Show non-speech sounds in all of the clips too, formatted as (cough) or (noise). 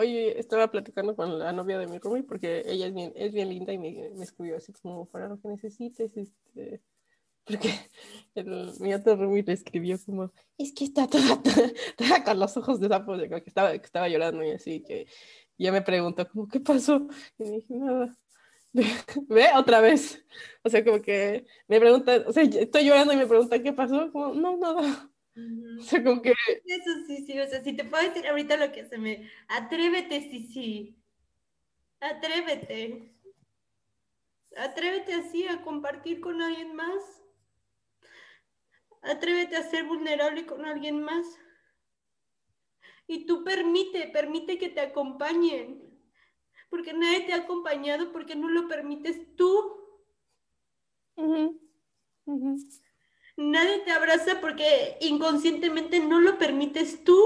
oye, estaba platicando con la novia de mi roomie porque ella es bien, es bien linda y me, me escribió así como para lo que necesites, este, (laughs) porque el, mi otro roomie le escribió como, es que está toda, (laughs) toda, con los ojos de sapo, que estaba, que estaba llorando y así, que y ella me preguntó como, ¿qué pasó? Y me dije, nada. (laughs) ¿Ve? Otra vez. O sea, como que me pregunta, o sea, estoy llorando y me pregunta, ¿qué pasó? Como, no, nada. O sea, como que... Eso sí, sí, o sea, si te puedo decir ahorita lo que se me... Atrévete, sí, sí. Atrévete. Atrévete así a compartir con alguien más. Atrévete a ser vulnerable con alguien más. Y tú permite, permite que te acompañen. Porque nadie te ha acompañado porque no lo permites tú. Nadie te abraza porque inconscientemente no lo permites tú.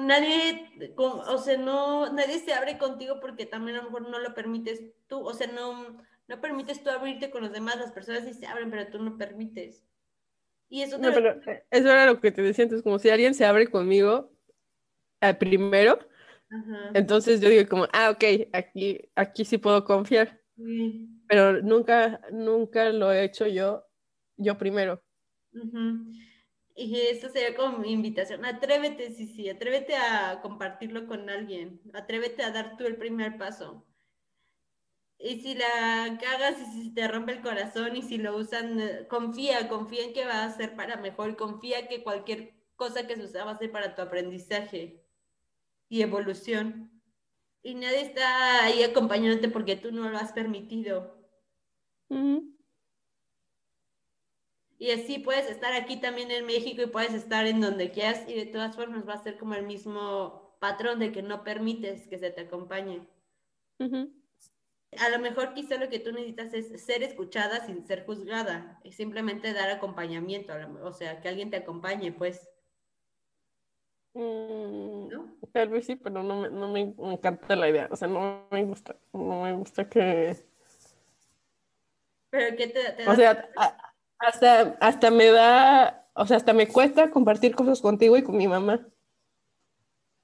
Nadie, o sea, no, nadie se abre contigo porque también a lo mejor no lo permites tú. O sea, no, no permites tú abrirte con los demás. Las personas sí se abren, pero tú no permites. Y eso, no, pero eh, eso era lo que te decía antes, como si alguien se abre conmigo al primero, entonces yo digo como, ah, ok, aquí, aquí sí puedo confiar. Pero nunca, nunca lo he hecho yo, yo primero. Y eso sería como mi invitación. Atrévete, sí, sí, atrévete a compartirlo con alguien. Atrévete a dar tú el primer paso. Y si la cagas y si te rompe el corazón y si lo usan, eh, confía, confía en que va a ser para mejor, confía que cualquier cosa que se usa va a ser para tu aprendizaje y evolución. Y nadie está ahí acompañándote porque tú no lo has permitido. Y así puedes estar aquí también en México y puedes estar en donde quieras y de todas formas va a ser como el mismo patrón de que no permites que se te acompañe. A lo mejor quizá lo que tú necesitas es ser escuchada sin ser juzgada y simplemente dar acompañamiento, o sea, que alguien te acompañe, pues. Mm, tal vez sí, pero no me, no me encanta la idea. O sea, no me gusta. No me gusta que. Pero que te, O sea, hasta, hasta me da. O sea, hasta me cuesta compartir cosas contigo y con mi mamá.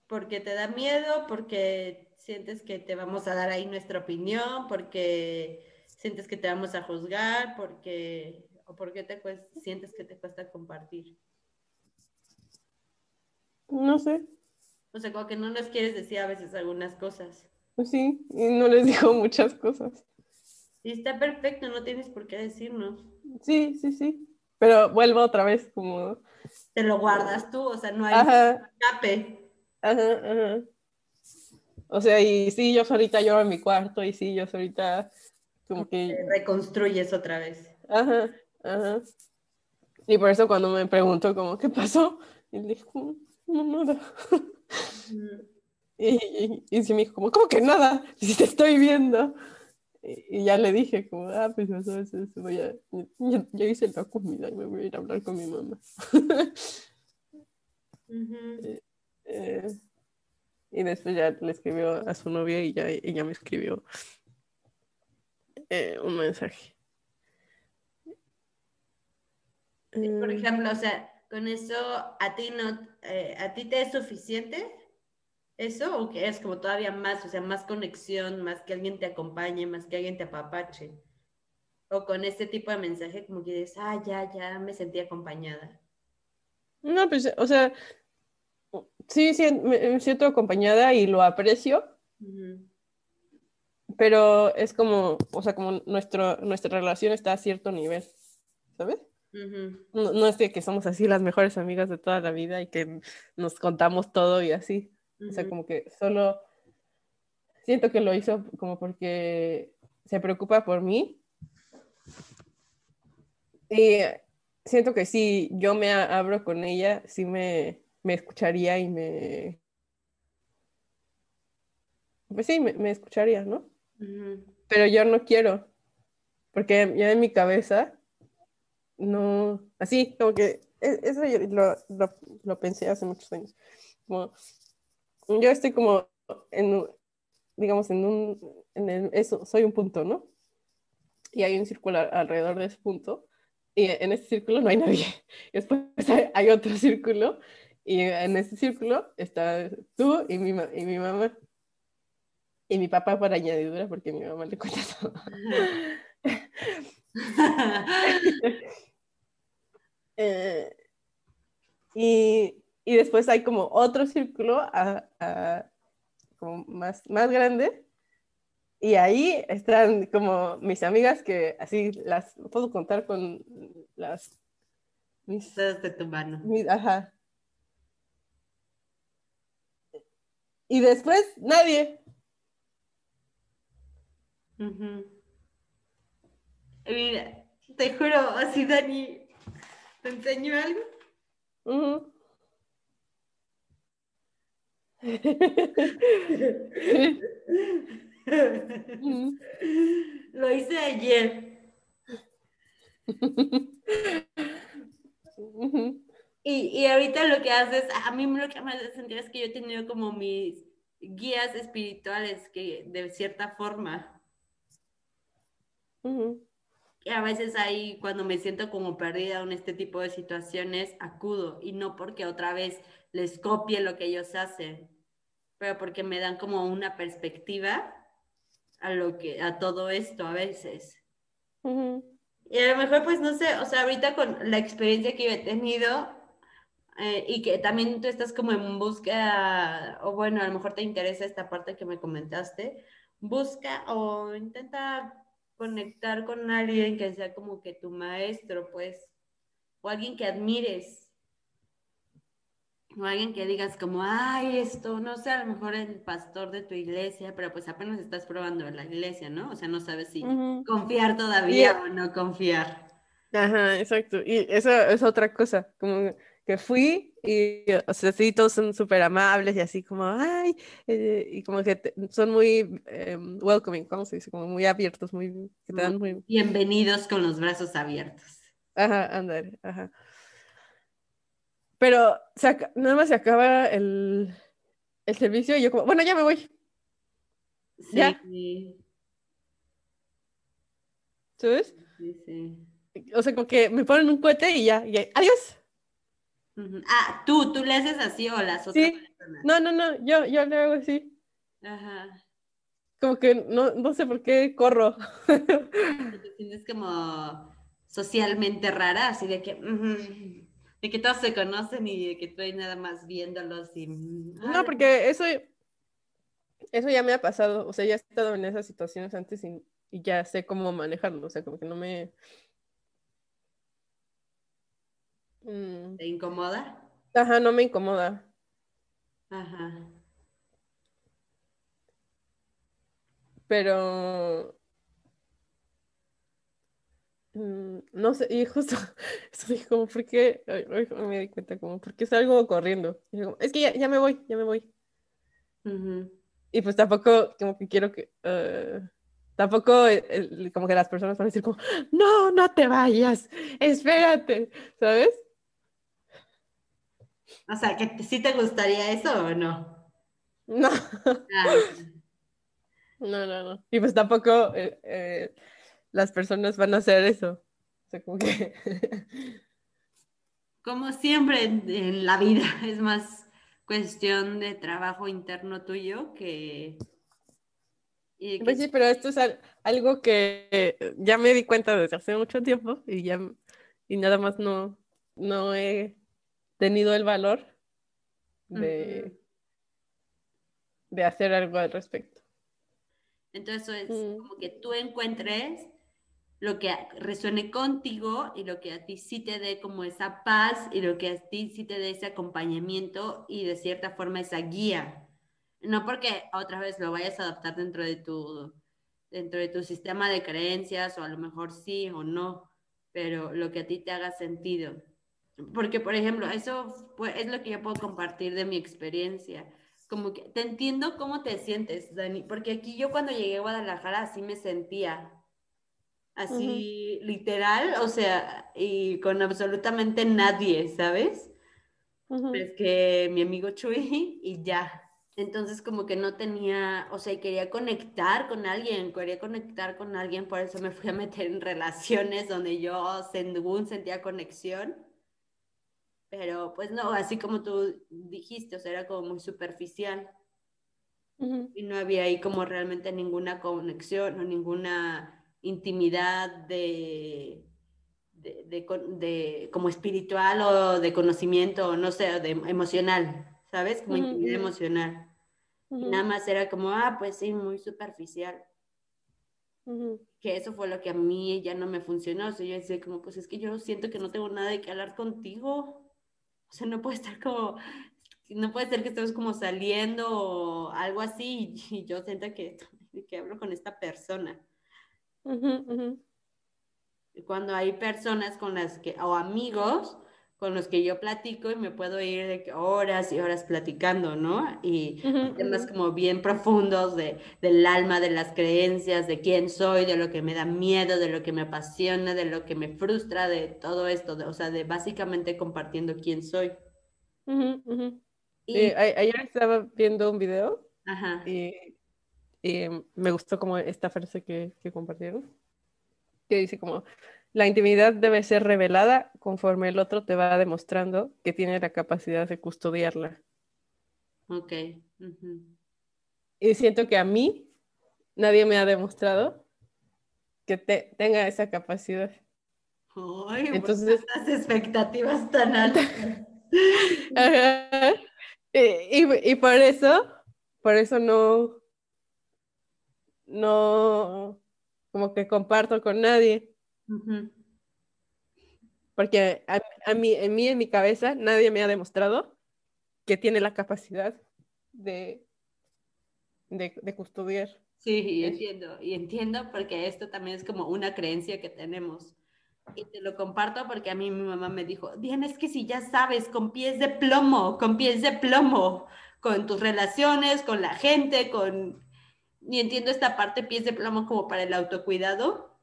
Porque te da miedo, porque sientes que te vamos a dar ahí nuestra opinión, porque sientes que te vamos a juzgar, porque. O porque te sientes que te cuesta compartir. No sé. O sea, como que no nos quieres decir a veces algunas cosas. Sí, y no les digo (laughs) muchas cosas. Y está perfecto, no tienes por qué decirnos. Sí, sí, sí. Pero vuelvo otra vez como... Te lo guardas tú, o sea, no hay escape. Ajá, ajá. O sea, y sí, yo ahorita lloro en mi cuarto, y sí, yo ahorita como que... reconstruyes otra vez. Ajá, ajá. Y por eso cuando me pregunto como, ¿qué pasó? Y le dijo, no, nada. (laughs) y, y, y, me dijo, como, ¿cómo que nada? Si te estoy viendo. Y, ya le dije, como, ah, pues eso, eso, eso voy a, ya, hice la comida y me voy a ir a hablar con mi mamá. eh, eh, y después ya le escribió a su novia y ya ella me escribió eh, un mensaje. por ejemplo, o sea, con eso a ti no, eh, a ti te es suficiente eso o que es como todavía más, o sea, más conexión, más que alguien te acompañe, más que alguien te apapache. O con este tipo de mensaje como que dices, ah, ya, ya me sentí acompañada. No, pues, o sea, sí, sí me siento acompañada y lo aprecio. Pero es como, o sea, como nuestro, nuestra relación está a cierto nivel, ¿sabes? no, es de que somos así las mejores amigas de toda la vida y que nos contamos todo y así. O sea, como que solo siento que lo hizo como porque se preocupa por mí. Y siento que si yo me abro con ella, sí me, me escucharía y me... Pues sí, me, escucharía, ¿no? Pero yo no quiero, porque ya en mi cabeza no, así, como que e, eso lo, lo, lo, pensé hace muchos años. Como, yo estoy como en, digamos, en un, en eso, soy un punto, ¿no? Y hay un círculo alrededor de ese punto, y en ese círculo no hay nadie. (laughs) Después hay, otro círculo, Y en ese círculo está tú y mi, y mi mamá. Y mi papá por añadidura, porque mi mamá le cuenta todo. (laughs) (laughs) eh, y, y, después hay como otro círculo a, a, como más, más grande. Y ahí están como mis amigas que así las puedo contar con las... Mis, de tu mano. Mis, ajá. Y después nadie. Mira, te juro, así Dani, ¿te enseño algo? (laughs) Lo hice ayer. y, y, ahorita lo que haces, a mí lo que me hace sentir es que yo he tenido como mis guías espirituales que de cierta forma y a veces ahí cuando me siento como perdida en este tipo de situaciones, acudo y no porque otra vez les copie lo que ellos hacen, pero porque me dan como una perspectiva a lo que a todo esto a veces. Y a lo mejor pues no sé, o sea, ahorita con la experiencia que yo he tenido eh, y que también tú estás como en búsqueda, o bueno, a lo mejor te interesa esta parte que me comentaste, busca o intenta conectar con alguien que sea como que tu maestro, pues, o alguien que admires, o alguien que digas como, ay, esto, no sé, a lo mejor el pastor de tu iglesia, pero pues apenas estás probando la iglesia, ¿no? O sea, no sabes si confiar todavía o no confiar. Ajá, exacto. Y eso es otra cosa, como que fui y, o sea, sí, todos son súper amables y así como, ay, eh", y como que son muy em, welcoming, ¿cómo se dice? Como muy abiertos, muy, que te dan muy... Bienvenidos con los brazos abiertos. Ajá, andar, ajá. Pero nada más se acaba el, el servicio y yo como, bueno, ya me voy. Sí. ¿Ya? ¿Sabes? Sí, sí. O sea, como que me ponen un cohete y ya, y adiós. Ah, tú, tú le haces así o las otras sí. No, no, no, yo, yo le hago así. Ajá. Como que no, no sé por qué corro. Te sientes como socialmente rara, así de que, de que todos se conocen y de que tú hay nada más viéndolos y... No, porque eso, eso ya me ha pasado, o sea, ya he estado en esas situaciones antes y, y ya sé cómo manejarlo, o sea, como que no me Mm. ¿Te incomoda? Ajá, no me incomoda. Ajá. Pero mm, no sé, y justo (laughs) estoy como, ¿por qué? me di cuenta, como, ¿por qué salgo corriendo? es que ya, me voy, ya me voy. Y pues tampoco, como que quiero que, eh, tampoco, como que las personas van a decir como, no, no te vayas, espérate, ¿sabes? O sea, ¿que sí te gustaría eso o no? (laughs) No. Ah, no, no, no. Y pues tampoco eh, eh, las personas van a hacer eso. O sea, como que... (laughs) Como siempre en, la vida, (laughs) es más cuestión de trabajo interno tuyo que... Pues sí, pero esto es algo que ya me di cuenta desde hace mucho tiempo y ya y nada más no, no he tenido el valor de, de hacer algo al respecto. Entonces es mm. como que tú encuentres lo que resuene contigo y lo que a ti sí te dé como esa paz y lo que a ti sí te dé ese acompañamiento y de cierta forma esa guía. No porque otra vez lo vayas a adaptar dentro de tu, dentro de tu sistema de creencias o a lo mejor sí o no, pero lo que a ti te haga sentido. Porque, por ejemplo, eso es lo que yo puedo compartir de mi experiencia. Como que te entiendo cómo te sientes, Dani, porque aquí yo cuando llegué a Guadalajara así me sentía, así literal, o sea, y con absolutamente nadie, ¿sabes? Es que mi amigo Chuy y ya. Entonces como que no tenía, o sea, quería conectar con alguien, quería conectar con alguien, por eso me fui a meter en relaciones donde yo según sentía conexión. Pero pues no, así como tú dijiste, o sea, era como muy superficial. Y no había ahí como realmente ninguna conexión o ninguna intimidad de, de, como espiritual o de conocimiento, no sé, de emocional, ¿sabes? Como intimidad emocional. nada más era como, ah, pues sí, muy superficial. Que eso fue lo que a mí ya no me funcionó. O sea, yo decía como, pues es que yo siento que no tengo nada de qué hablar contigo. O sea, no puede estar como no puede ser que estemos como saliendo o algo así y, yo siento que, (laughs) que hablo con esta persona. Cuando hay personas con las que, o amigos con los que yo platico y me puedo ir de horas y horas platicando, ¿no? Y temas como bien profundos de, del alma, de las creencias, de quién soy, de lo que me da miedo, de lo que me apasiona, de lo que me frustra, de todo esto, o sea, de básicamente compartiendo quién soy. Y... ayer estaba viendo un video y, me gustó como esta frase que, que compartieron, que dice como, la intimidad debe ser revelada conforme el otro te va demostrando que tiene la capacidad de custodiarla. Ok. Y siento que a mí nadie me ha demostrado que te, tenga esa capacidad. Ay, Entonces, las expectativas tan altas. (laughs) Y, por eso, por eso no, no, como que comparto con nadie. Porque a, mí, en mí, en mi cabeza, nadie me ha demostrado que tiene la capacidad de, de, custodiar. Sí, entiendo, y entiendo porque esto también es como una creencia que tenemos. Y te lo comparto porque a mí mi mamá me dijo, Diana, es que si ya sabes, con pies de plomo, con pies de plomo, con tus relaciones, con la gente, con... Y entiendo esta parte, pies de plomo como para el autocuidado,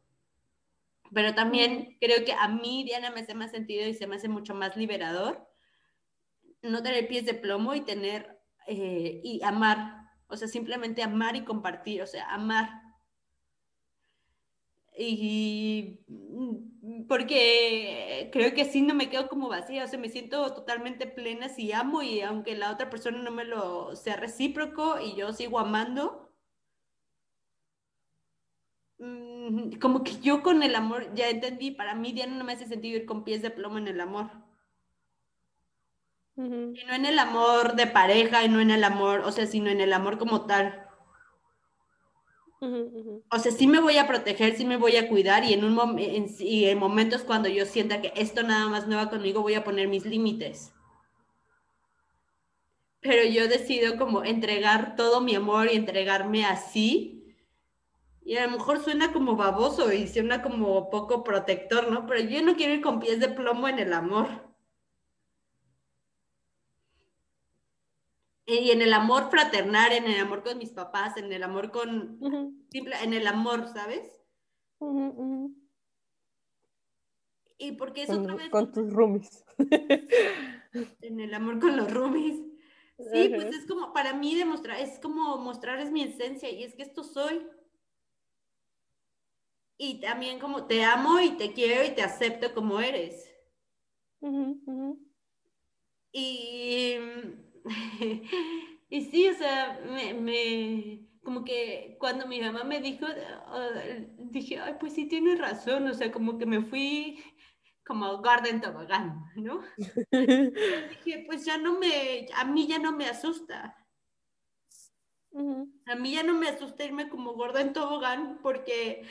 pero también creo que a mí, Diana, me hace más sentido y se me hace mucho más liberador no tener pies de plomo y tener, eh, y amar, o sea, simplemente amar y compartir, o sea, amar. Y mm, porque creo que así no me quedo como vacía, o sea, me siento totalmente plena si amo y aunque la otra persona no me lo sea recíproco y yo sigo amando, mm, como que yo con el amor, ya entendí, para mí Diana no me hace sentido ir con pies de plomo en el amor. Y no en el amor de pareja, y no en el amor, o sea, sino en el amor como tal. O sea, sí me voy a proteger, sí me voy a cuidar y en, un y en momentos cuando yo sienta que esto nada más no va conmigo, voy a poner mis límites. Pero yo decido como entregar todo mi amor y entregarme así. Y a lo mejor suena como baboso y suena como poco protector, ¿no? Pero yo no quiero ir con pies de plomo en el amor. y en el amor fraternal, en el amor con mis papás, en el amor con, simple, en el amor, ¿sabes? Y porque es otra vez... Con tus roomies. (laughs) en el amor con los roomies. Sí, pues es como, para mí demostrar, es como mostrar es mi esencia y es que esto soy. Y también como te amo y te quiero y te acepto como eres. Y (laughs) y sí, o sea, me, como que cuando mi mamá me dijo, dije, ay, pues sí, tiene razón, o sea, como que me fui como Garden Tobogán, ¿no? (laughs) dije, pues ya no me, a mí ya no me asusta. A mí ya no me asusta irme como gorda en tobogán porque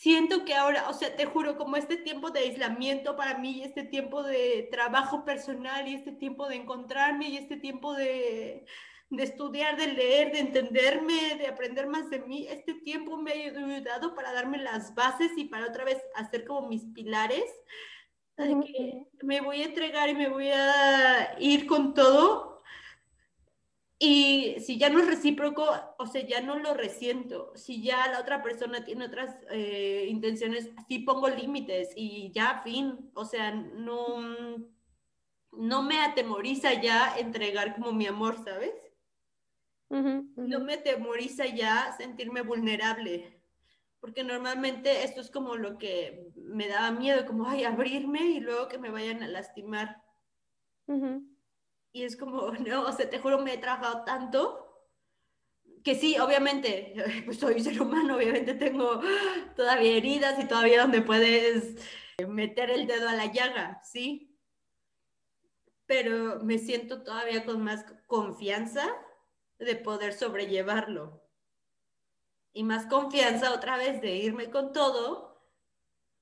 siento que ahora, o sea, te juro, como este tiempo de aislamiento para mí, este tiempo de trabajo personal y este tiempo de encontrarme y este tiempo de, de estudiar, de leer, de entenderme, de aprender más de mí, este tiempo me ha ayudado para darme las bases y para otra vez hacer como mis pilares. De que me voy a entregar y me voy a ir con todo y si ya no es recíproco, o sea, ya no lo resiento. Si ya la otra persona tiene otras eh, intenciones, sí pongo límites y ya, fin. O sea, no, no me atemoriza ya entregar como mi amor, ¿sabes? No me atemoriza ya sentirme vulnerable. porque normalmente esto es como lo que me daba miedo, como, ay, abrirme y luego que me vayan a lastimar. Y es como, (laughs) no, o sea, te juro, me he trabajado tanto que sí, obviamente, (laughs) pues soy ser humano, obviamente tengo (gasps) todavía heridas y todavía donde puedes meter el dedo a la llaga, ¿sí? Pero me siento todavía con más confianza de poder sobrellevarlo. Y más confianza otra vez de irme con todo.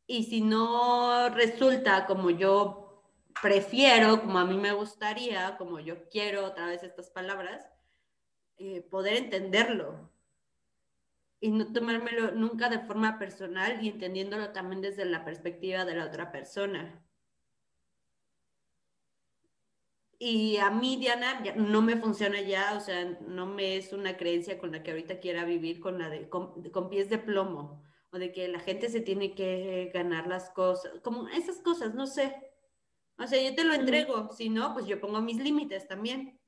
Y si no resulta como yo prefiero, como a mí me gustaría, como yo quiero otra vez estas palabras, eh, poder entenderlo y no tomármelo nunca de forma personal y entendiéndolo también desde la perspectiva de la otra persona. Y a mí, Diana, no me funciona ya, o sea, no me es una creencia con la que ahorita quiera vivir con la de con, pies de plomo o de que la gente se tiene que ganar las cosas, como esas cosas, no sé. O sea, yo te lo entrego, si no, pues yo pongo mis límites también.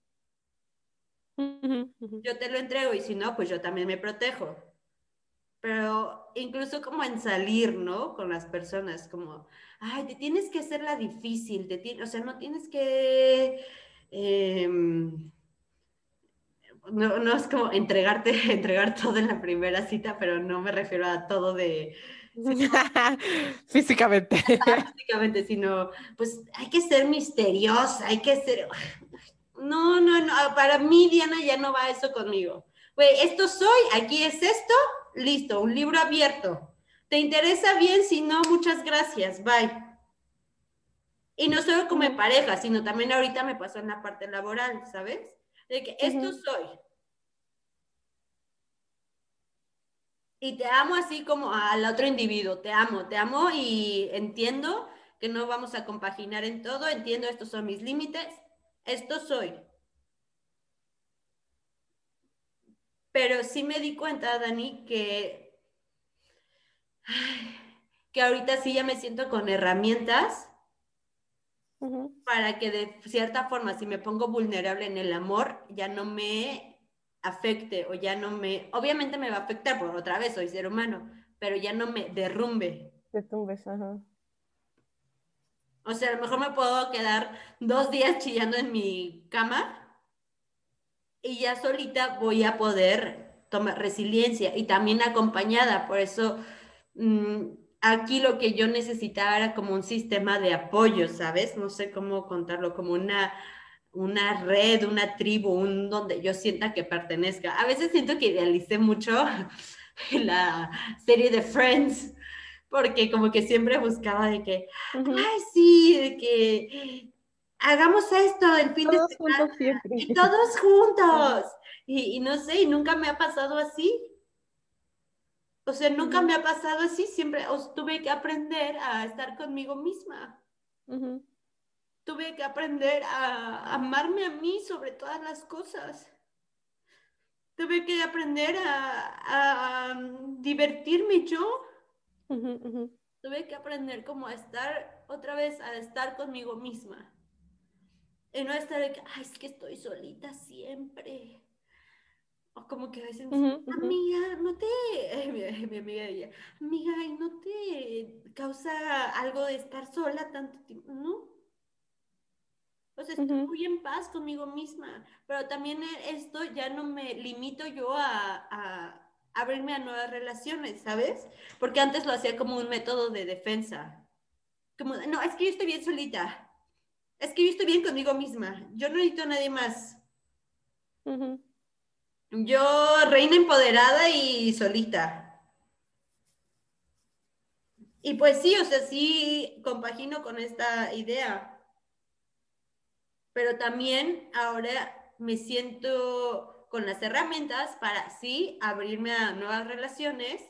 Yo te lo entrego y si no, pues yo también me protejo. Pero incluso como en salir, ¿no? Con las personas, como, ay, te tienes que hacerla difícil, te o sea, no tienes que... Em, no, no, es como entregarte, (laughs) entregar todo en la primera cita, pero no me refiero a todo de... (laughs) Físicamente. (laughs) Físicamente, sino, pues hay que ser misteriosa, hay que ser, no, no, no, para mí Diana ya no va eso conmigo. Güey, esto soy, aquí es esto, listo, un libro abierto. ¿Te interesa bien? Si no, muchas gracias, bye. Y no solo como en pareja, sino también ahorita me pasó en la parte laboral, ¿sabes? De que esto soy. Y te amo así como al otro individuo, te amo, te amo y entiendo que no vamos a compaginar en todo, entiendo estos son mis límites, esto soy. Pero sí me di cuenta, Dani, que, que ahorita sí ya me siento con herramientas para que de cierta forma, si me pongo vulnerable en el amor, ya no me afecte o ya no me, obviamente me va a afectar, por otra vez soy ser humano, pero ya no me derrumbe. Derrumbes, ajá. O sea, a lo mejor me puedo quedar dos días chillando en mi cama y ya solita voy a poder tomar resiliencia y también acompañada. Por eso mm, aquí lo que yo necesitaba era como un sistema de apoyo, ¿sabes? No sé cómo contarlo, como una, una red, una tribu, un donde yo sienta que pertenezca. A veces siento que idealicé mucho (laughs) la serie de Friends porque como que siempre buscaba de que, ay, sí, de que hagamos esto el fin de semana. Y todos juntos. (laughs) Y, no sé, y nunca me ha pasado así. O sea, nunca me ha pasado así, siempre os tuve que aprender a estar conmigo misma. Tuve que aprender a amarme a mí sobre todas las cosas. Tuve que aprender a, a divertirme yo Tuve que aprender como a estar otra vez, a estar conmigo misma. Y no estar de que, ay, es que estoy solita siempre. O como que a veces, amiga, no te, (laughs) mi, mi, amiga decía, amiga, ¿y no te causa algo de estar sola tanto tiempo? No. O sea, estoy muy en paz conmigo misma, pero también esto ya no me limito yo a abrirme a nuevas relaciones, ¿sabes? Porque antes lo hacía como un método de defensa. Como, no, es que yo estoy bien solita. Es que yo estoy bien conmigo misma. Yo no necesito a nadie más. Yo, reina empoderada y solita. Y pues sí, o sea, sí compagino con esta idea. Pero también ahora me siento con las herramientas para sí abrirme a nuevas relaciones.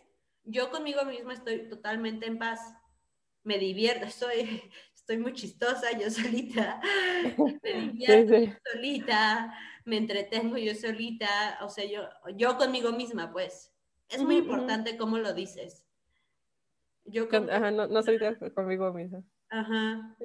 Yo conmigo misma estoy totalmente en paz. Me divierto, (laughs) estoy, estoy muy chistosa yo (laughs) solita. Me divierto yo solita, me entretengo yo solita, o sea, yo, yo conmigo misma, pues. Es muy importante cómo lo dices. Yo Ajá, no, no soy conmigo misma. Ajá.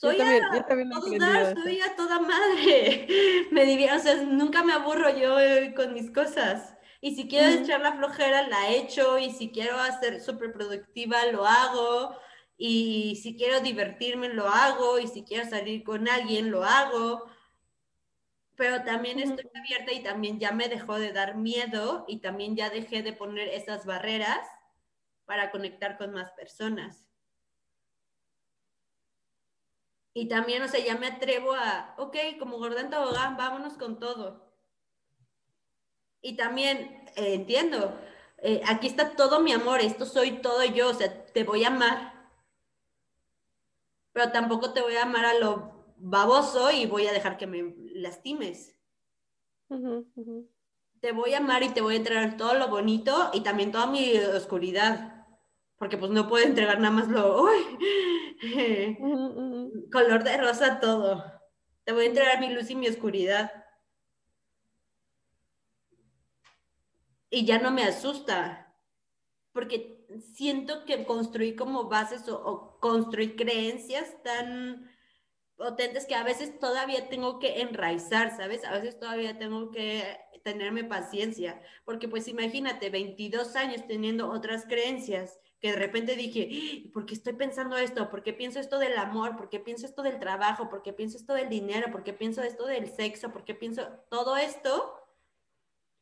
Soy a, soy a toda madre. (laughs) Me divierto, o sea, nunca me aburro yo eh, con mis cosas. Y si quiero echar la flojera, la echo. Y si quiero hacer súper productiva, lo hago. Y si quiero divertirme, lo hago. Y si quiero salir con alguien, lo hago. Pero también Ujú. estoy abierta y también ya me dejó de dar miedo y también ya dejé de poner esas barreras para conectar con más personas. Y también, o sea, ya me atrevo a, ok, como gorda en tobogán, vámonos con todo. Y también eh, entiendo, eh, aquí está todo mi amor, esto soy todo yo, o sea, te voy a amar. Pero tampoco te voy a amar a lo baboso y voy a dejar que me lastimes. Te voy a amar y te voy a entregar todo lo bonito y también toda mi oscuridad. Porque pues no puedo entregar nada más lo, uy, color de rosa todo. Te voy a entregar mi luz y mi oscuridad. Y ya no me asusta, porque siento que construí como bases o, o construí creencias tan potentes que a veces todavía tengo que enraizar, ¿sabes? A veces todavía tengo que tenerme paciencia, porque pues imagínate, 22 años teniendo otras creencias, que de repente dije, ¿por qué estoy pensando esto? ¿Por qué pienso esto del amor? ¿Por qué pienso esto del trabajo? ¿Por qué pienso esto del dinero? ¿Por qué pienso esto del sexo? ¿Por qué pienso todo esto?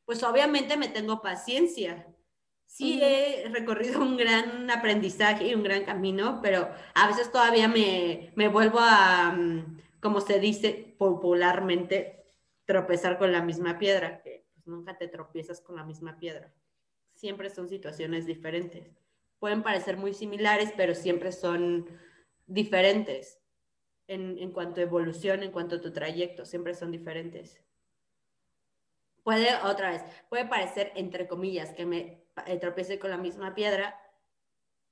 Pues obviamente me tengo paciencia. Sí he recorrido un gran aprendizaje y un gran camino, pero a veces todavía me, me vuelvo a, mm, como se dice popularmente, tropezar con la misma piedra, que pues, nunca te tropiezas con la misma piedra. Siempre son situaciones diferentes. Pueden parecer muy similares, pero siempre son diferentes en, en cuanto a evolución, en cuanto a tu trayecto, siempre son diferentes. Puede, otra vez, puede parecer, entre comillas, que me eh, tropiece con la misma piedra,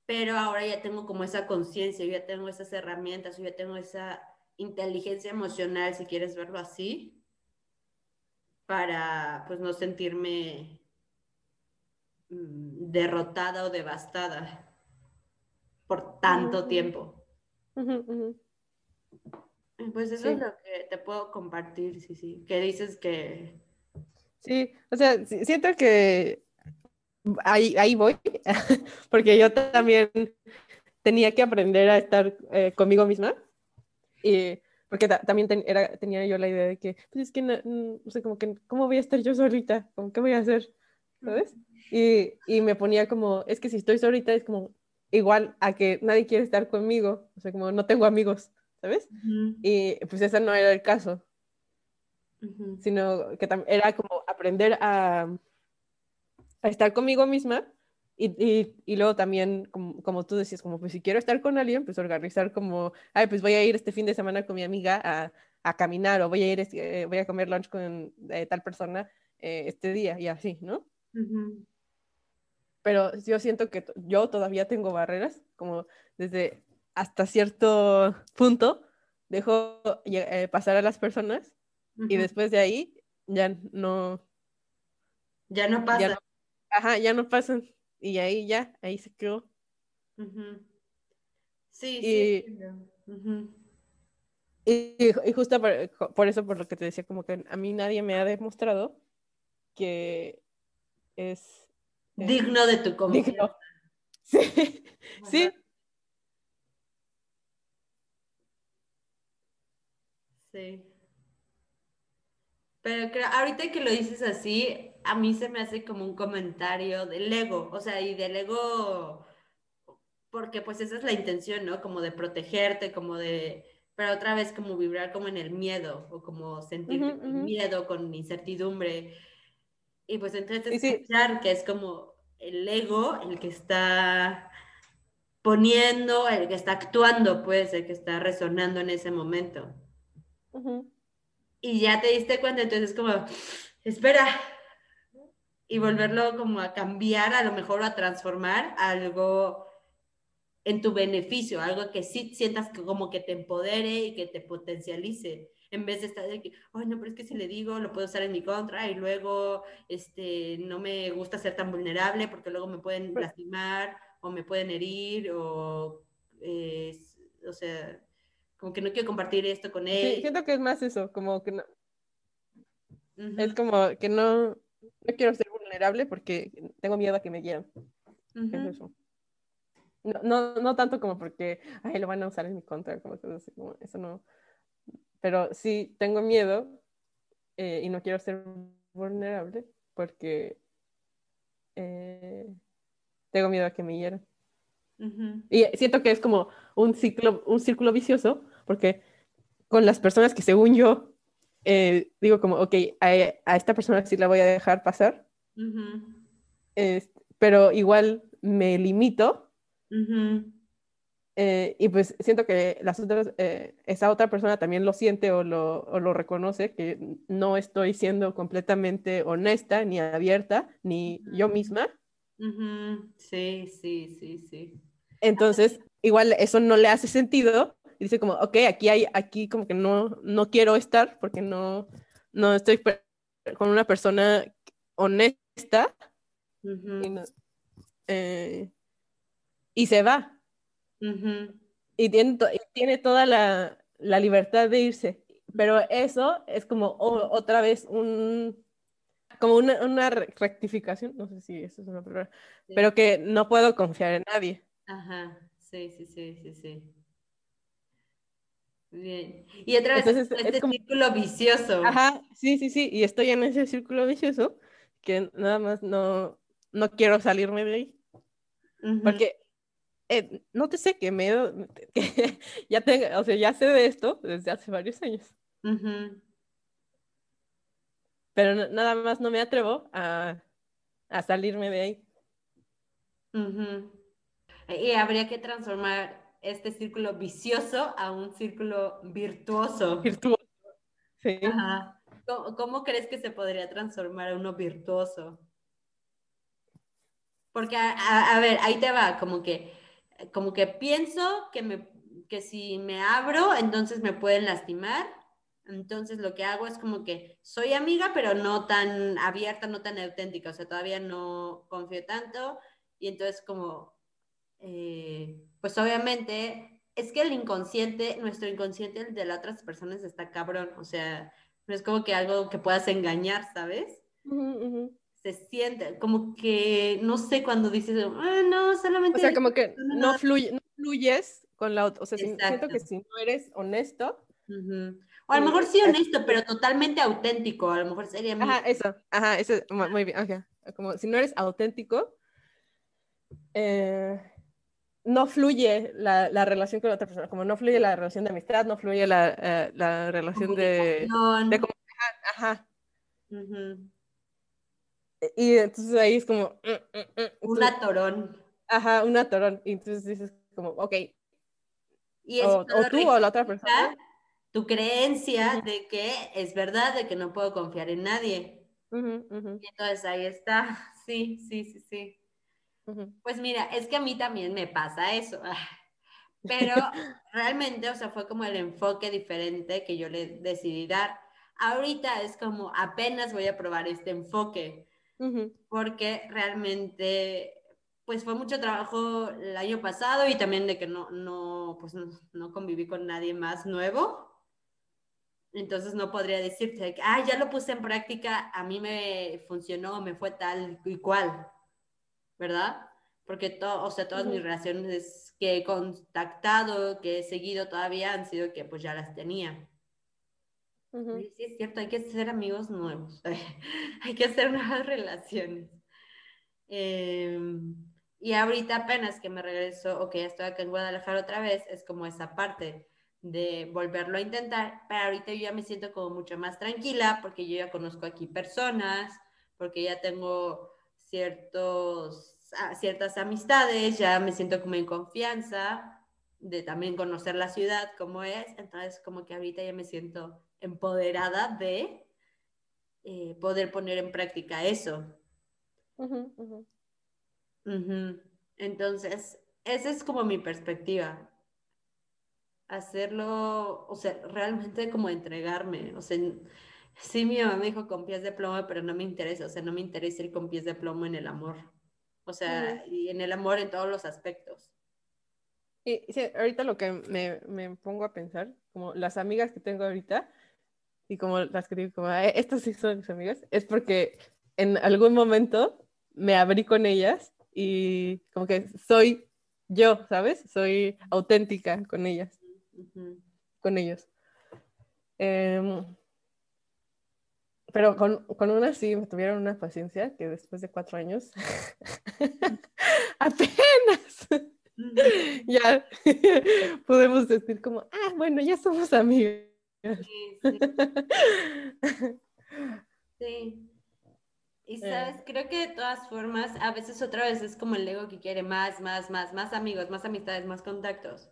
pero ahora ya tengo como esa conciencia, ya tengo esas herramientas, ya tengo esa inteligencia emocional, si quieres verlo así, para pues no sentirme derrotada o devastada por tanto Ujú. tiempo. Ujú, ujú. Pues eso Sí. es lo que te puedo compartir, sí, sí. Que dices que... Sí, o sea, siento que ahí, ahí voy, (laughs) porque yo también tenía que aprender a estar eh, conmigo misma, y porque ta- también ten- era, tenía yo la idea de que, pues es que, no, mm, o sea, como que, ¿cómo voy a estar yo solita? ¿Cómo qué voy a hacer? ¿Sabes? Y, y me ponía como, es que si estoy solita es como igual a que nadie quiere estar conmigo, o sea, como no tengo amigos, ¿sabes? Ujú, Y pues ese no era el caso, ujú. sino que era como aprender a, a estar conmigo misma y, y, y luego también, como, como tú decías, como pues si quiero estar con alguien, pues organizar como, ay, pues voy a ir este fin de semana con mi amiga a, a caminar o voy a ir, eh, voy a comer lunch con eh, tal persona eh, este día y así, ¿no? Ujú. Pero yo siento que yo todavía tengo barreras, como desde hasta cierto punto dejo eh, pasar a las personas y después de ahí ya no, Ya no ya pasa. no, ajá, ya no pasan y ahí ya, ahí se quedó. Ujú. Sí, Y- sí. Y, y justo por, por eso, por lo que te decía, como que a mí nadie me ha demostrado que es Digno de tu confianza. digno. Sí, sí, Ajá. Sí. Pero creo, ahorita que lo dices así, a mí se me hace como un comentario del ego, o sea, y del ego, porque pues esa es la intención, ¿no? Como de protegerte, como de, pero otra vez como vibrar como en el miedo, o como ujú. miedo, con incertidumbre. Y pues entonces sí. escuchar que es como el ego el que está poniendo, el que está actuando, pues, el que está resonando en ese momento. Y ya te diste cuenta, entonces como, espera, y volverlo como a cambiar, a lo mejor a transformar algo en tu beneficio, algo que sí sientas como que te empodere y que te potencialice, en vez de estar de que, ay, no, pero es que si le digo, lo puedo usar en mi contra y luego, este, no me gusta ser tan vulnerable porque luego me pueden Pero- lastimar o me pueden herir o, eh, o sea, como que no quiero compartir esto con él. Sí, siento que es más eso, como que no, es como que no, no quiero ser vulnerable porque tengo miedo a que me quieran. Ujú. Es eso. No, no, no tanto como porque ay, lo van a usar en mi contra, como cosas así, como eso no. Pero sí tengo miedo eh, y no quiero ser vulnerable porque eh, tengo miedo a que me hieran. Y siento que es como un ciclo, un círculo vicioso, porque con las personas que según yo eh, digo como, ok, a, a esta persona sí la voy a dejar pasar, es- pero igual me limito. Eh, y pues siento que las otras, eh, esa otra persona también lo siente o lo, o lo reconoce, que no estoy siendo completamente honesta, ni abierta, ni yo misma. Sí, sí, sí, sí. Entonces, igual eso no le hace sentido. Y dice como, ok, aquí hay, aquí como que no, no quiero estar porque no, no estoy con una persona honesta y, Ujú. no- eh, y se va. Y tiene, y tiene toda la, la libertad de irse. Pero eso es como otra vez un, como una, una re- rectificación, no sé si eso es una palabra, Sí. pero que no puedo confiar en nadie. Ajá, sí, sí, sí, sí, sí. Bien. Y otra vez Entonces, es este como- círculo vicioso. Ajá, sí, sí, sí, y estoy en ese círculo vicioso que nada más no, no quiero salirme de ahí, porque eh, no te sé que me (laughs) que ya tengo, o sea, ya sé de esto desde hace varios años, pero na- nada más no me atrevo a, a salirme de ahí. Y habría que transformar este círculo vicioso a un círculo virtuoso. Virtuoso. Sí. Ajá. ¿Cómo, cómo crees que se podría transformar a uno virtuoso? Porque, a, a- a ver, ahí te va, como que, como que pienso que, me, que si me abro, entonces me pueden lastimar. Entonces lo que hago es como que soy amiga, pero no tan abierta, no tan auténtica, o sea, todavía no confío tanto. Y entonces como, eh, pues obviamente, es que el inconsciente, nuestro inconsciente, el de las otras personas está cabrón, o sea, no es como que algo que puedas engañar, ¿sabes? Ujú. Se siente, como que, no sé, cuando dices, ah, no, solamente... O sea, como que no, no, no, no". fluye, no fluyes con la otra, o sea, si- siento Exacto. que si no eres honesto. O a lo Sí, mejor sí es- honesto, pero totalmente auténtico, a lo mejor sería. Ajá, eso, ajá, eso, mu- muy bien, ajá. Como si no eres auténtico, eh, no fluye la, la relación con la otra persona, como no fluye la relación de amistad, no fluye la, eh, la relación de, de ajá. Y entonces ahí es como, mm, mm, mm, Un atorón. ajá, un atorón. Y entonces dices como, ok, Y o, tú o la otra persona. Tu creencia de que es verdad, de que no puedo confiar en nadie. Ujú, ujú, Y entonces ahí está. (laughs) Sí, sí, sí, sí. Pues mira, es que a mí también me pasa eso. (laughs) Pero (laughs) realmente, o sea, fue como el enfoque diferente que yo le decidí dar. Ahorita es como apenas voy a probar este enfoque, Porque realmente, pues fue mucho trabajo el año pasado y también de que no, no, pues no, no conviví con nadie más nuevo. Entonces no podría decirte que, ah, ya lo puse en práctica, a mí me funcionó, me fue tal y cual, ¿verdad? Porque to, o sea, todas Ujú. mis relaciones que he contactado, que he seguido todavía han sido que pues ya las tenía. Ujú. Sí, sí, es cierto, hay que ser amigos nuevos, (laughs) hay que hacer nuevas relaciones. Eh, y ahorita apenas que me regreso, o que ya estoy acá en Guadalajara otra vez, es como esa parte de volverlo a intentar, pero ahorita yo ya me siento como mucho más tranquila porque yo ya conozco aquí personas, porque ya tengo ciertos, ah, ciertas amistades, ya me siento como en confianza de también conocer la ciudad como es, entonces como que ahorita ya me siento empoderada de eh, poder poner en práctica eso. Entonces, esa es como mi perspectiva. Hacerlo, o sea, realmente como entregarme. O sea, sí, mi mamá me dijo con pies de plomo, pero no me interesa. O sea, no me interesa ir con pies de plomo en el amor. O sea, y en el amor en todos los aspectos. Y sí, ahorita lo que me, me pongo a pensar, como las amigas que tengo ahorita, y como las que digo, como, "Eh, estas sí son mis amigas, es porque en algún momento me abrí con ellas y como que soy yo, ¿sabes? Soy auténtica con ellas, con ellos. Em, pero con, con, una sí me tuvieron una paciencia que después de cuatro años, (laughs) apenas, (laughs) ya (laughs) podemos decir como, ah, bueno, ya somos amigos. Sí, sí. sí. Y (laughs) sabes, creo que de todas formas, a veces otra vez es como el ego que quiere más, más, más, más amigos, más amistades, más contactos.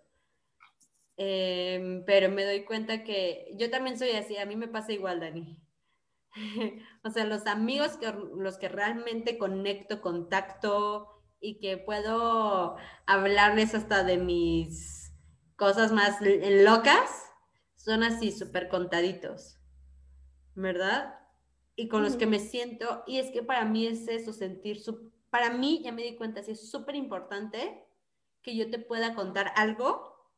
Em, pero me doy cuenta que yo también soy así, a mí me pasa igual, Dani. (laughs) o sea, los amigos que los que realmente conecto, contacto y que puedo hablarles hasta de mis cosas más locas, son así súper contaditos, ¿verdad? y con los que me siento. Y es que para mí es eso, sentir, su, para mí ya me di cuenta, sí, es súper importante que yo te pueda contar algo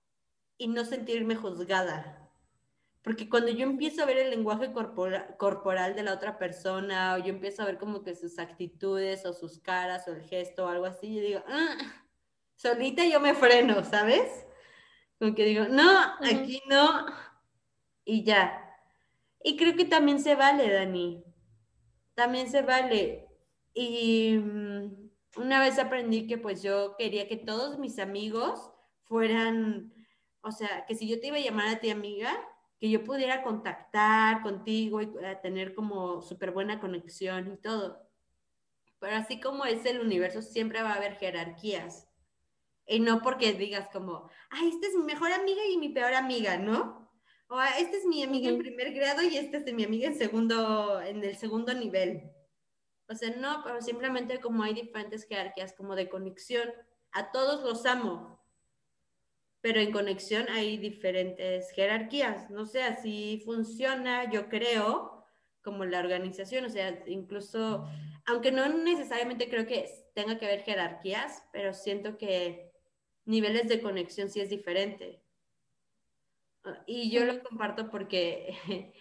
y no sentirme juzgada. Porque cuando yo empiezo a ver el lenguaje corporal de la otra persona, o yo empiezo a ver como que sus actitudes, o sus caras, o el gesto, o algo así, yo digo, ah", solita yo me freno, ¿sabes? Como que digo, no, aquí no, y ya. Y creo que también se vale, Dani también se vale. Y mm, una vez aprendí que pues yo quería que todos mis amigos fueran, o sea, que si yo te iba a llamar a ti amiga, que yo pudiera contactar contigo y eh, tener como súper buena conexión y todo. Pero así como es el universo, siempre va a haber jerarquías. Y no porque digas como, ay, esta es mi mejor amiga y mi peor amiga, ¿no? O ah, esta es mi amiga en primer grado y esta es mi amiga en segundo, en el segundo nivel. O sea, no, pero simplemente como hay diferentes jerarquías como de conexión, a todos los amo, pero en conexión hay diferentes jerarquías. No sé, así funciona, yo creo, como la organización, o sea, incluso, aunque no necesariamente creo que tenga que haber jerarquías, pero siento que niveles de conexión sí es diferente. Y yo lo comparto porque (laughs)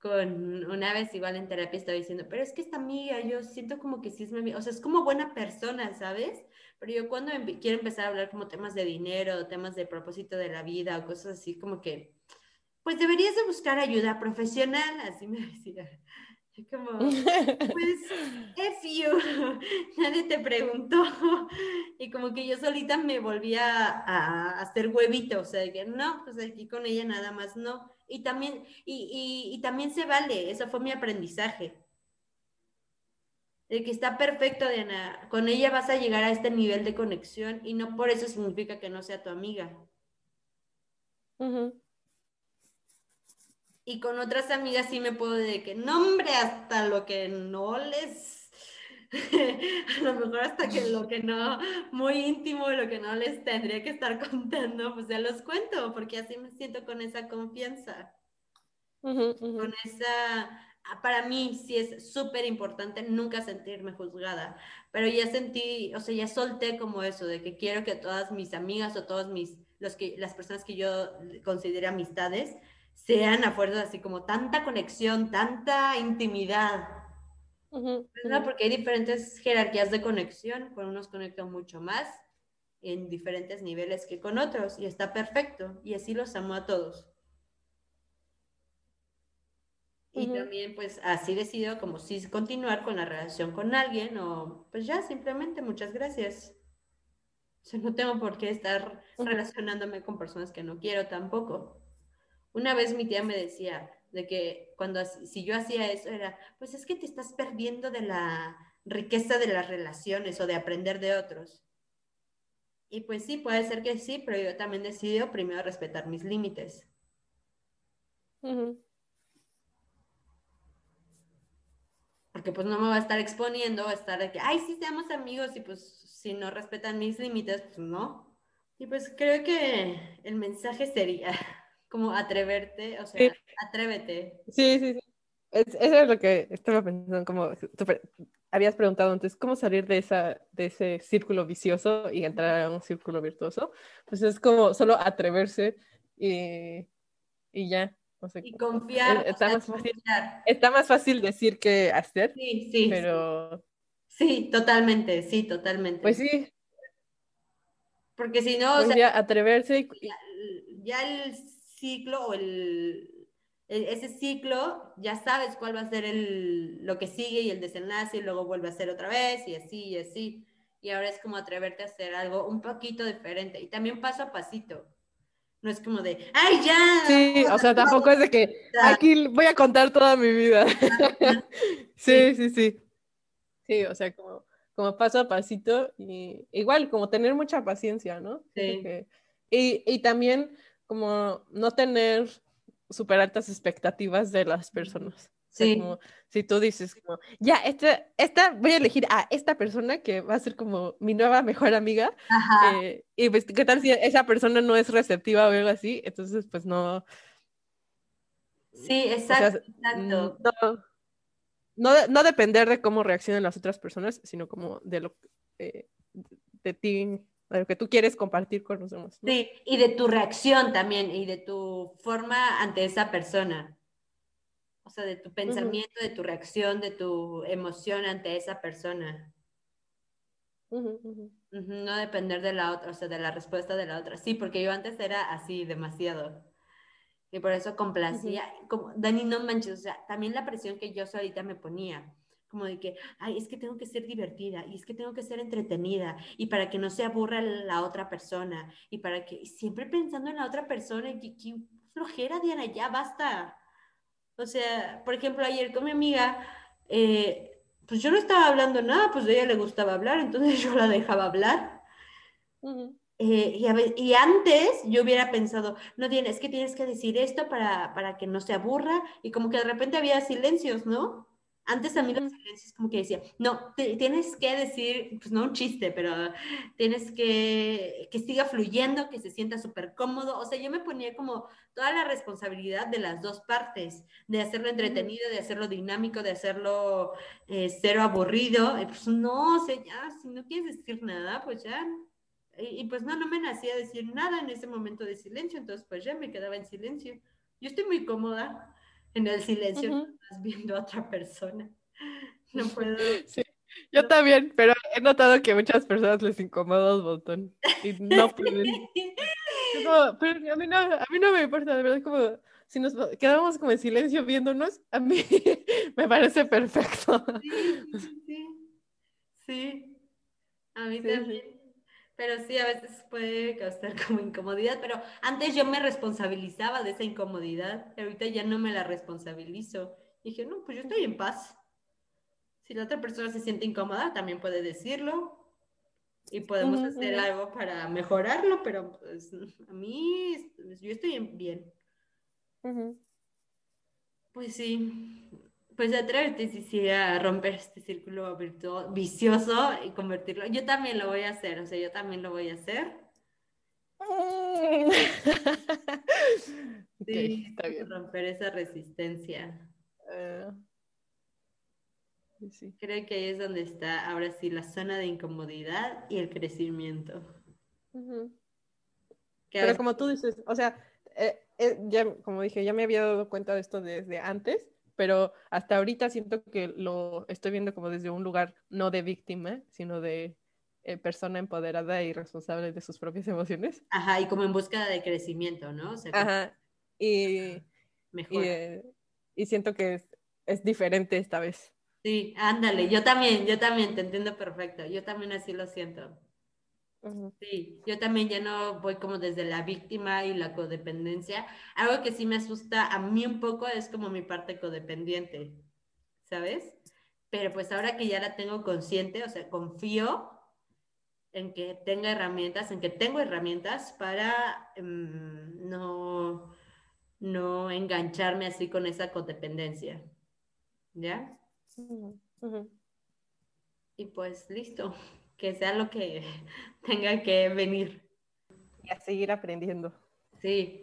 con una vez igual en terapia estaba diciendo, pero es que esta amiga, yo siento como que sí es mi amiga, o sea, es como buena persona, ¿sabes? Pero yo cuando quiero empezar a hablar como temas de dinero, temas de propósito de la vida o cosas así, como que, pues deberías de buscar ayuda profesional, así me (laughs) decía. Como, pues, (laughs) F you, (laughs) nadie te preguntó. (laughs) Y como que yo solita me volvía a, hacer huevito, o sea, que no, pues aquí con ella nada más no. Y también, y, y, también se vale, eso fue mi aprendizaje. De que está perfecto, Diana, con ella vas a llegar a este nivel de conexión y no por eso significa que no sea tu amiga. Y con otras amigas sí me puedo de que, nombre hasta lo que no les, (laughs) a lo mejor hasta que lo que no, muy íntimo, lo que no les tendría que estar (laughs) contando, pues ya los cuento, porque así me siento con esa confianza. Con esa, para mí sí es súper importante nunca sentirme juzgada, pero ya sentí, o sea, ya solté como eso, de que quiero que todas mis amigas o todas mis, los que, las personas que yo considero amistades, sean a fuerza así como tanta conexión, tanta intimidad. Porque hay diferentes jerarquías de conexión, con unos conectan mucho más en diferentes niveles que con otros y está perfecto y así los amo a todos. Y también pues así decido como si continuar con la relación con alguien o pues ya simplemente muchas gracias. O sea, no tengo por qué estar relacionándome con personas que no quiero tampoco. Una vez mi tía me decía de que cuando si yo hacía eso era, pues es que te estás perdiendo de la riqueza de las relaciones o de aprender de otros. Y pues sí, puede ser que sí, pero yo también decido primero respetar mis límites. Porque pues no me va a estar exponiendo, a estar de que, ay, sí, seamos amigos y pues si no respetan mis límites, pues no. Y pues creo que el mensaje sería, como atreverte, o sea, atrévete. Sí, sí, sí. eso es lo que estaba pensando, como habías preguntado antes, ¿cómo salir de, esa, de ese círculo vicioso y entrar a un círculo virtuoso? Pues es como solo atreverse y, y ya. O sea, Y confiar. O está sea, más fácil. confiar. está más fácil decir que hacer, Sí, sí. pero Sí, totalmente, sí, totalmente. pues sí, Porque si no, o pues sea, atreverse y, y- ya, ya el ciclo o el, el- ese ciclo, ya sabes cuál va a ser el, lo que sigue y el desenlace y luego vuelve a ser otra vez y así y así. Y ahora es como atreverte a hacer algo un poquito diferente y también paso a pasito. No es como de, ¡ay, ya! sí, o sea, tampoco es de que aquí voy a contar toda mi vida. (laughs) (laughs) Sí, sí, sí. Sí, o sea, como, como paso a pasito y igual como tener mucha paciencia, ¿no? Sí. que- y, y también como no tener súper altas expectativas de las personas. O sea, Sí. como si tú dices como, ya, esta, esta, voy a elegir a esta persona que va a ser como mi nueva mejor amiga, Ajá, eh, y pues, ¿qué tal si esa persona no es receptiva o algo así? Entonces, pues no, sí, o exacto, sea, exacto. no, no depender de cómo reaccionan las otras personas, sino como de lo eh, de ti, de lo que tú quieres compartir con los demás. ¿no? Sí, y de tu reacción también, y de tu forma ante esa persona. O sea, de tu pensamiento, de tu reacción, de tu emoción ante esa persona. No depender de la otra, o sea, de la respuesta de la otra. Sí, porque yo antes era así, demasiado. Y por eso complacía. Como, Dani, no manches, o sea, también la presión que yo solita me ponía. Como de que, ay, es que tengo que ser divertida y es que tengo que ser entretenida y para que no se aburra la otra persona y para que y siempre pensando en la otra persona y que, que flojera, Diana, ya basta. O sea, por ejemplo, ayer con mi amiga, eh, pues yo no estaba hablando nada, pues a ella le gustaba hablar, entonces (laughs) yo la dejaba hablar. Ujú. Eh, y, a ve- y antes yo hubiera pensado, no tienes, es que tienes que decir esto para, para que no se aburra, y como que de repente había silencios, ¿no? Antes a mí los silencios como que decía, no, te- tienes que decir, pues no un chiste, pero tienes que que siga fluyendo, que se sienta súper cómodo, o sea, yo me ponía como toda la responsabilidad de las dos partes, de hacerlo entretenido, de hacerlo dinámico, de hacerlo eh, cero aburrido, y pues no, o sea, ya, si no quieres decir nada, pues ya, y, y, pues no, no me nacía decir nada en ese momento de silencio, entonces pues ya me quedaba en silencio. Yo estoy muy cómoda en el silencio, no Ujú. estás viendo a otra persona. (laughs) No puedo. Sí, yo también, pero he notado que muchas personas les incomoda un montón y no (laughs) pueden. Como, pero a mí no, a mí no me importa, de verdad, como si nos quedamos como en silencio viéndonos, a mí (laughs) me parece perfecto. Sí, sí, sí. Sí, a mí Sí, también. Pero sí, a veces puede causar (laughs) como incomodidad, pero antes yo me responsabilizaba de esa incomodidad, y ahorita ya no me la responsabilizo. Dije, no, pues yo estoy en paz. Si la otra persona se siente incómoda, también puede decirlo y podemos Ujú, hacer ujú. algo para mejorarlo, pero pues a mí, yo estoy en- bien. Ujú. Pues sí, pues atrévete sí, sí, a romper este círculo virtuo- vicioso y convertirlo. Yo también lo voy a hacer, o sea, yo también lo voy a hacer. (laughs) Sí, está bien. romper esa resistencia. Eh, sí. Creo que ahí es donde está ahora sí la zona de incomodidad y el crecimiento. A Pero como tú dices, o sea, eh, eh, ya, como dije, ya me había dado cuenta de esto desde antes, pero hasta ahorita siento que lo estoy viendo como desde un lugar no de víctima, sino de eh, persona empoderada y responsable de sus propias emociones. Ajá, y como en búsqueda de crecimiento, ¿no? O sea, como Ajá. Y, y, mejor. eh, y siento que es, es diferente esta vez. Sí, ándale, yo también, yo también, te entiendo perfecto. Yo también así lo siento. Sí, yo también ya no voy como desde la víctima y la codependencia. Algo que sí me asusta a mí un poco es como mi parte codependiente, ¿sabes? Pero pues ahora que ya la tengo consciente, o sea, confío en que tenga herramientas, en que tengo herramientas para mm, no, no engancharme así con esa codependencia. ¿Ya? Y pues listo, que sea lo que (laughs) tenga que venir. Y a seguir aprendiendo. Sí.